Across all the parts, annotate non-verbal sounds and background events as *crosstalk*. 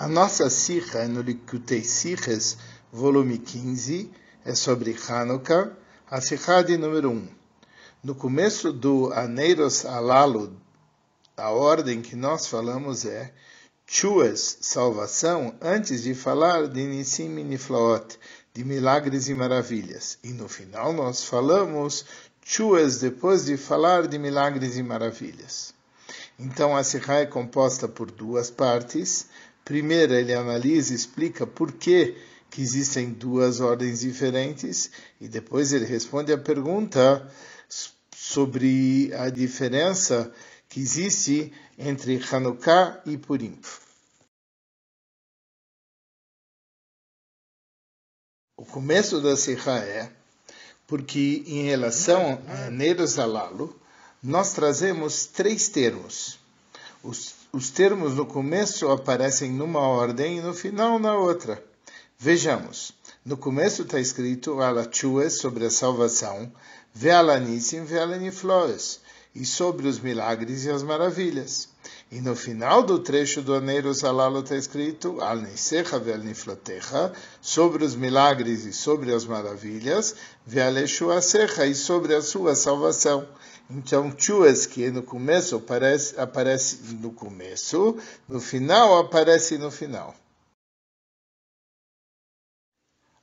A nossa Sikha é no Likutei Sikhs, volume 15, é sobre Hanukkah, a Sikha de número 1. No começo do Aneiros Alalu, a ordem que nós falamos é Chuas, salvação, antes de falar de Nissim Niflaot, de milagres e maravilhas. E no final nós falamos Chuas, depois de falar de milagres e maravilhas. Então a Sikha é composta por duas partes. Primeiro, ele analisa e explica por que, que existem duas ordens diferentes, e depois ele responde a pergunta sobre a diferença que existe entre Hanukkah e Purim. O começo da Sikha é porque, em relação a Neros Alalo, nós trazemos três termos. Os, os termos no começo aparecem numa ordem e no final na outra. Vejamos. No começo está escrito Alachue sobre a salvação, Vealanissim, Vealanifloes, e sobre os milagres e as maravilhas. E no final do trecho do Aneiro Salalo está escrito Al Nisecha Vealniflotecha, sobre os milagres e sobre as maravilhas, Vealeshuasecha, e sobre a sua salvação. Então, chuas que no começo aparece, aparece no começo, no final aparece no final.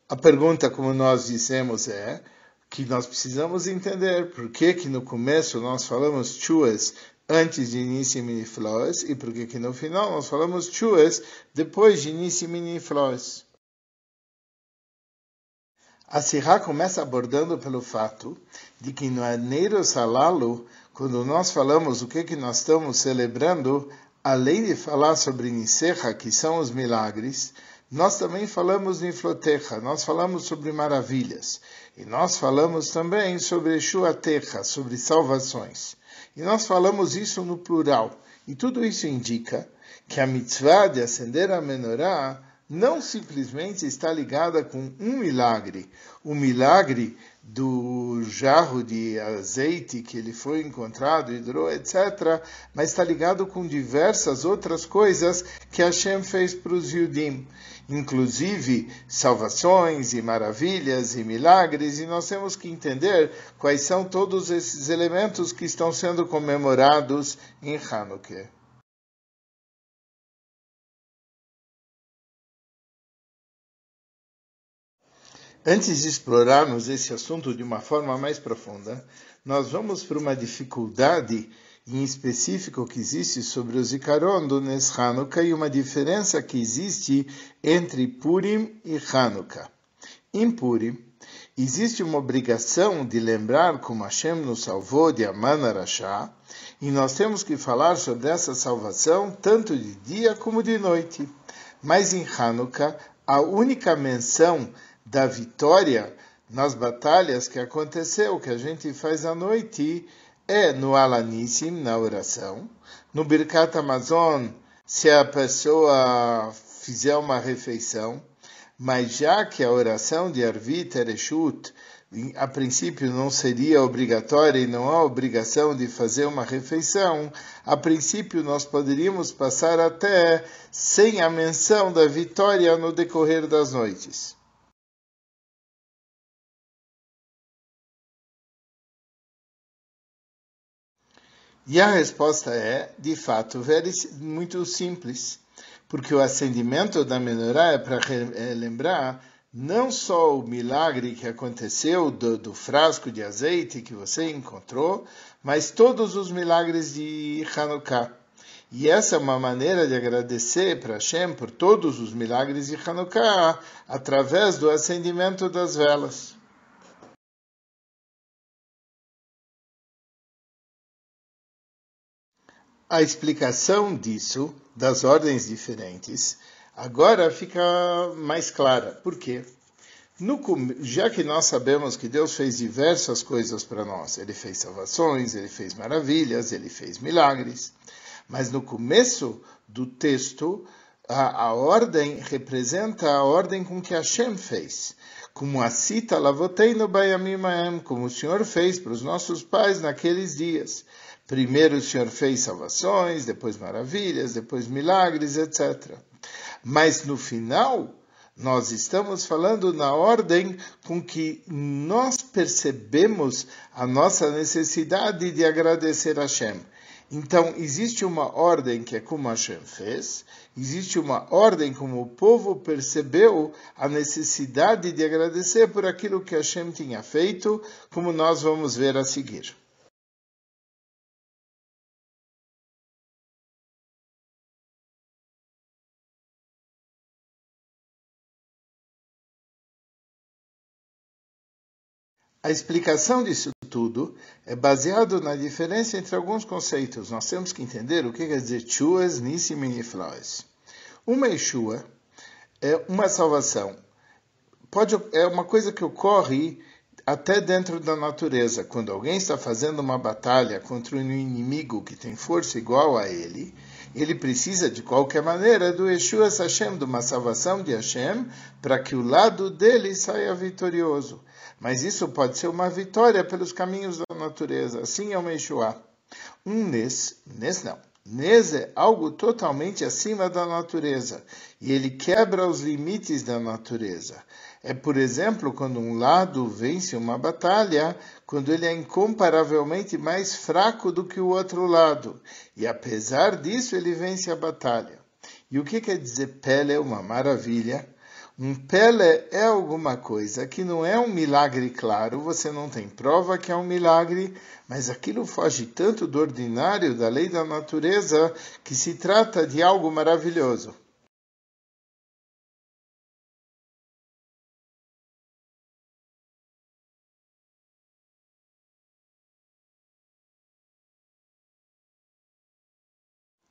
A pergunta, como nós dissemos, é que nós precisamos entender por que, que no começo nós falamos chuas antes de início e flores e por que, que no final nós falamos chuas depois de início e flores. A Sirá começa abordando pelo fato de que no Aneiro Salalo, quando nós falamos o que, que nós estamos celebrando, além de falar sobre Nisecha, que são os milagres, nós também falamos de Flotecha, nós falamos sobre maravilhas. E nós falamos também sobre Shuatecha, sobre salvações. E nós falamos isso no plural. E tudo isso indica que a mitzvah de acender a menorá não simplesmente está ligada com um milagre, o milagre do jarro de azeite que ele foi encontrado, hidro, etc., mas está ligado com diversas outras coisas que Hashem fez para os Yudim, inclusive salvações e maravilhas e milagres, e nós temos que entender quais são todos esses elementos que estão sendo comemorados em Hanukkah. Antes de explorarmos esse assunto de uma forma mais profunda, nós vamos para uma dificuldade em específico que existe sobre o Zikaron do Nes Hanukkah e uma diferença que existe entre Purim e Hanukkah. Em Purim, existe uma obrigação de lembrar como Hashem nos salvou de Aman Arashá, e nós temos que falar sobre essa salvação tanto de dia como de noite. Mas em Hanukkah, a única menção da vitória nas batalhas que aconteceu, que a gente faz à noite, é no Alanissim, na oração. No Birkat Amazon, se a pessoa fizer uma refeição, mas já que a oração de Arvit Ereshut, a princípio não seria obrigatória e não há obrigação de fazer uma refeição, a princípio nós poderíamos passar até sem a menção da vitória no decorrer das noites. E a resposta é, de fato, muito simples, porque o acendimento da menorá é para é, lembrar não só o milagre que aconteceu do, do, frasco de azeite que você encontrou, mas todos os milagres de Hanukkah. E essa é uma maneira de agradecer para Hashem por todos os milagres de Hanukkah através do acendimento das velas. A explicação disso, das ordens diferentes, agora fica mais clara. Por quê? No, já que nós sabemos que Deus fez diversas coisas para nós, Ele fez salvações, Ele fez maravilhas, Ele fez milagres, mas no começo do texto, a, a ordem representa a ordem com que Hashem fez. como a cita no bayamimaem, como o Senhor fez para os nossos pais naqueles dias. Primeiro o Senhor fez salvações, depois maravilhas, depois milagres, etc. Mas no final, nós estamos falando na ordem com que nós percebemos a nossa necessidade de agradecer a Hashem. Então, existe uma ordem que é como Hashem fez, existe uma ordem como o povo percebeu a necessidade de agradecer por aquilo que Hashem tinha feito, como nós vamos ver a seguir. A explicação disso tudo é baseado na diferença entre alguns conceitos. Nós temos que entender o que quer dizer chuas, nissim e. Uma Yeshua é uma salvação. Pode, é uma coisa que ocorre até dentro da natureza. Quando alguém está fazendo uma batalha contra um inimigo que tem força igual a ele, ele precisa de qualquer maneira do Yeshua Hashem, de uma salvação de Hashem, para que o lado dele saia vitorioso. Mas isso pode ser uma vitória pelos caminhos da natureza. Assim é o Yeshua. Um Nes, Nes não. Nes é algo totalmente acima da natureza e ele quebra os limites da natureza. É, por exemplo, quando um lado vence uma batalha, quando ele é incomparavelmente mais fraco do que o outro lado. E apesar disso, ele vence a batalha. E o que quer dizer pele é uma maravilha? Um pele é alguma coisa que não é um milagre claro, você não tem prova que é um milagre, mas aquilo foge tanto do ordinário, da lei da natureza, que se trata de algo maravilhoso.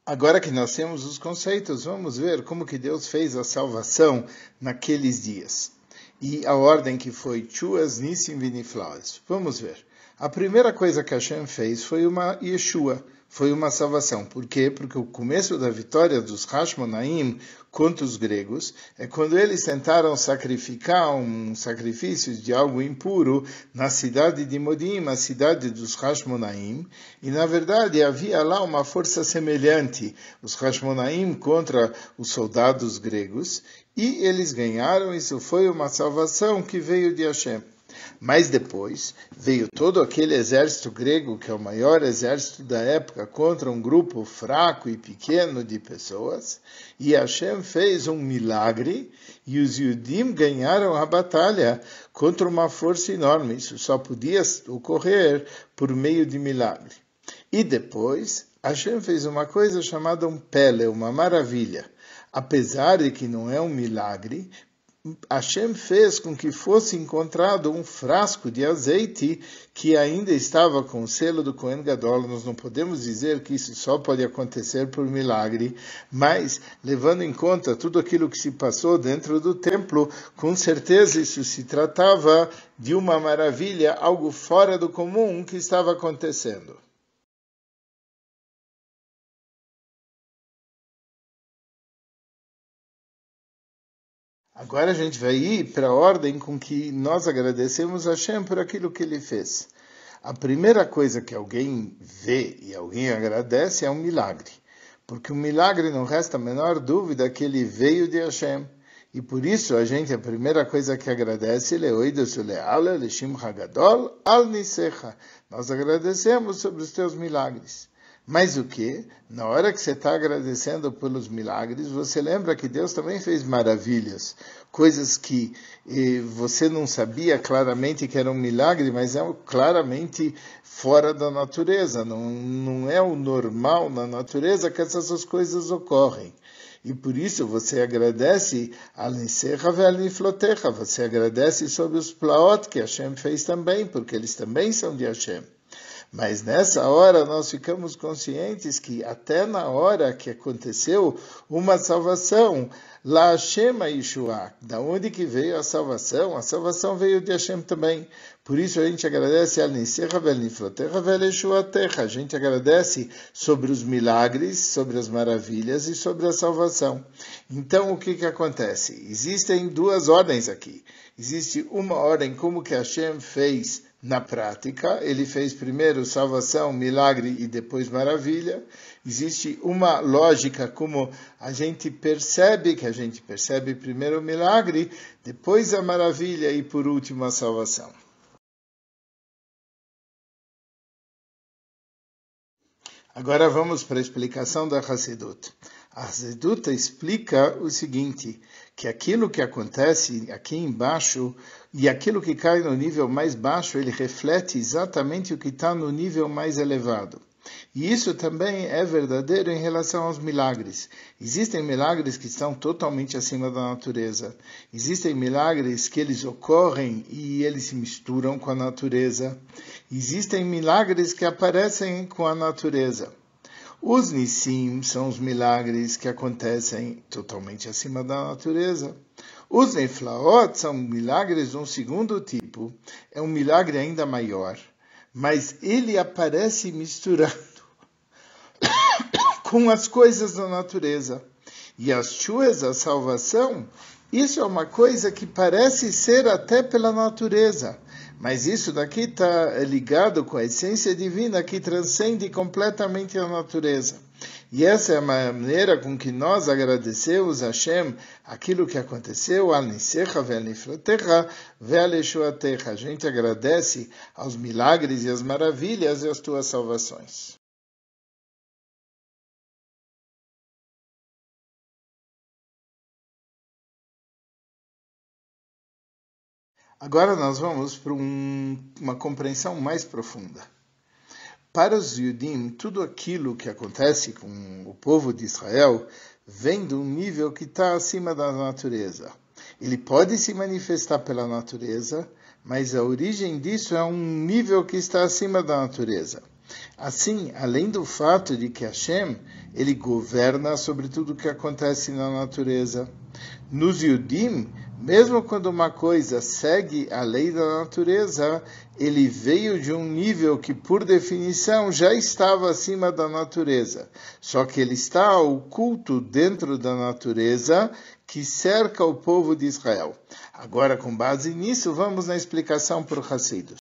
Agora que nós temos os conceitos, vamos ver como que Deus fez a salvação naqueles dias. E a ordem que foi Chuas Nissim Viniflaes. Vamos ver. A primeira coisa que Hashem fez foi uma Yeshua, foi uma salvação. Por quê? Porque o começo da vitória dos Hashmonaim contra os gregos é quando eles tentaram sacrificar um sacrifício de algo impuro na cidade de Modim, a cidade dos Hashmonaim, e na verdade havia lá uma força semelhante, os Hashmonaim contra os soldados gregos, e eles ganharam, isso foi uma salvação que veio de Hashem. Mas depois veio todo aquele exército grego, que é o maior exército da época, contra um grupo fraco e pequeno de pessoas, e Hashem fez um milagre, e os Yudim ganharam a batalha contra uma força enorme. Isso só podia ocorrer por meio de milagre. E depois, Hashem fez uma coisa chamada um pele, uma maravilha apesar de que não é um milagre, Hashem fez com que fosse encontrado um frasco de azeite que ainda estava com o selo do Cohen Gadol. Nós não podemos dizer que isso só pode acontecer por milagre, mas levando em conta tudo aquilo que se passou dentro do templo, com certeza isso se tratava de uma maravilha, algo fora do comum que estava acontecendo. Agora a gente vai ir para a ordem com que nós agradecemos a Hashem por aquilo que ele fez. A primeira coisa que alguém vê e alguém agradece é um milagre. Porque o milagre não resta a menor dúvida que ele veio de Hashem. E por isso a gente, a primeira coisa que agradece, Nós agradecemos sobre os teus milagres. Mas o que? Na hora que você está agradecendo pelos milagres, você lembra que Deus também fez maravilhas, coisas que eh, você não sabia claramente que era um milagre, mas é claramente fora da natureza. Não, não é o normal na natureza que essas coisas ocorrem. E por isso você agradece a Lenserra Ve'aliflotecha, você agradece sobre os plaot que Hashem fez também, porque eles também são de Hashem. Mas nessa hora nós ficamos conscientes que até na hora que aconteceu uma salvação, lá Hashem Yeshua, da onde que veio a salvação? A salvação veio de Hashem também. Por isso a gente agradece a A gente agradece sobre os milagres, sobre as maravilhas e sobre a salvação. Então o que que acontece? Existem duas ordens aqui. Existe uma ordem como que Hashem fez na prática. Ele fez primeiro salvação, milagre e depois maravilha. Existe uma lógica como a gente percebe, que a gente percebe primeiro o milagre, depois a maravilha e por último a salvação. Agora vamos para a explicação da Hassedut. A Hassedut explica o seguinte, que aquilo que acontece aqui embaixo e aquilo que cai no nível mais baixo, ele reflete exatamente o que está no nível mais elevado. E isso também é verdadeiro em relação aos milagres. Existem milagres que estão totalmente acima da natureza. Existem milagres que eles ocorrem e eles se misturam com a natureza. Existem milagres que aparecem com a natureza. Os Nissim são os milagres que acontecem totalmente acima da natureza. Os Neflaot são milagres de um segundo tipo. É um milagre ainda maior mas ele aparece misturando *coughs* com as coisas da natureza. E as chuas, a salvação, isso é uma coisa que parece ser até pela natureza, mas isso daqui está ligado com a essência divina que transcende completamente a natureza. E essa é a maneira com que nós agradecemos a Hashem aquilo que aconteceu, A gente agradece aos milagres e às maravilhas e às tuas salvações. Agora nós vamos para um, uma compreensão mais profunda. Para os Yudim, tudo aquilo que acontece com o povo de Israel vem de um nível que está acima da natureza. Ele pode se manifestar pela natureza, mas a origem disso é um nível que está acima da natureza. Assim, além do fato de que Hashem, ele governa sobre tudo o que acontece na natureza, nos Yudim, mesmo quando uma coisa segue a lei da natureza, ele veio de um nível que, por definição, já estava acima da natureza. Só que ele está oculto dentro da natureza que cerca o povo de Israel. Agora, com base nisso, vamos na explicação por Hasidus.